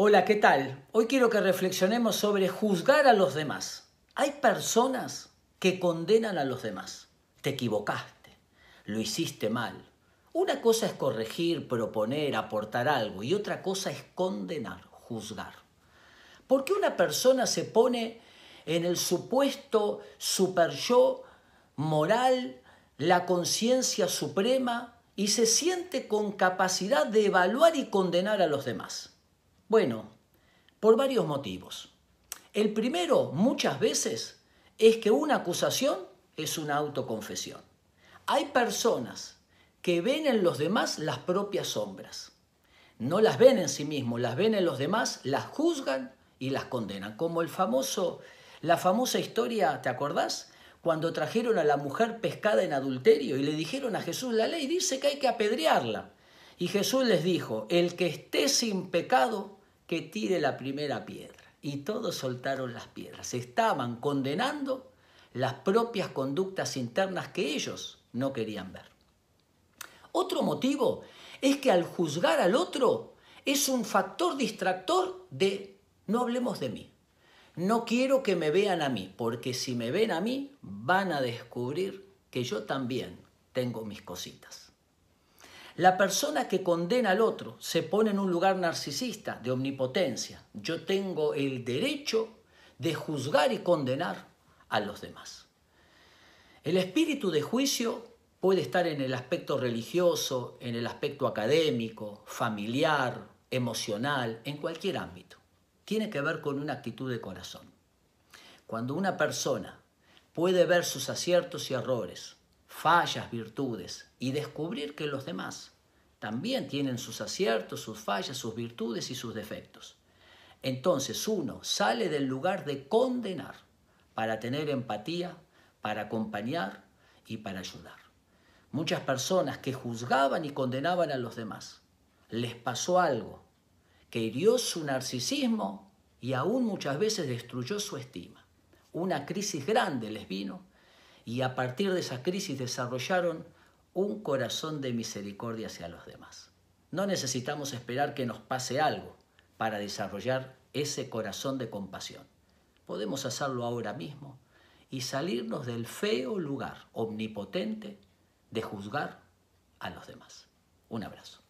Hola, ¿qué tal? Hoy quiero que reflexionemos sobre juzgar a los demás. Hay personas que condenan a los demás. Te equivocaste, lo hiciste mal. Una cosa es corregir, proponer, aportar algo y otra cosa es condenar, juzgar. ¿Por qué una persona se pone en el supuesto super yo moral, la conciencia suprema y se siente con capacidad de evaluar y condenar a los demás? Bueno, por varios motivos. El primero, muchas veces, es que una acusación es una autoconfesión. Hay personas que ven en los demás las propias sombras. No las ven en sí mismos, las ven en los demás, las juzgan y las condenan. Como el famoso, la famosa historia, ¿te acordás? Cuando trajeron a la mujer pescada en adulterio y le dijeron a Jesús, la ley dice que hay que apedrearla. Y Jesús les dijo, el que esté sin pecado, que tire la primera piedra. Y todos soltaron las piedras. Estaban condenando las propias conductas internas que ellos no querían ver. Otro motivo es que al juzgar al otro es un factor distractor de no hablemos de mí. No quiero que me vean a mí, porque si me ven a mí van a descubrir que yo también tengo mis cositas. La persona que condena al otro se pone en un lugar narcisista, de omnipotencia. Yo tengo el derecho de juzgar y condenar a los demás. El espíritu de juicio puede estar en el aspecto religioso, en el aspecto académico, familiar, emocional, en cualquier ámbito tiene que ver con una actitud de corazón. Cuando una persona puede ver sus aciertos y errores, fallas, virtudes, y descubrir que los demás también tienen sus aciertos, sus fallas, sus virtudes y sus defectos. Entonces uno sale del lugar de condenar para tener empatía, para acompañar y para ayudar. Muchas personas que juzgaban y condenaban a los demás, les pasó algo que hirió su narcisismo y aún muchas veces destruyó su estima. Una crisis grande les vino y a partir de esa crisis desarrollaron un corazón de misericordia hacia los demás. No necesitamos esperar que nos pase algo para desarrollar ese corazón de compasión. Podemos hacerlo ahora mismo y salirnos del feo lugar omnipotente de juzgar a los demás. Un abrazo.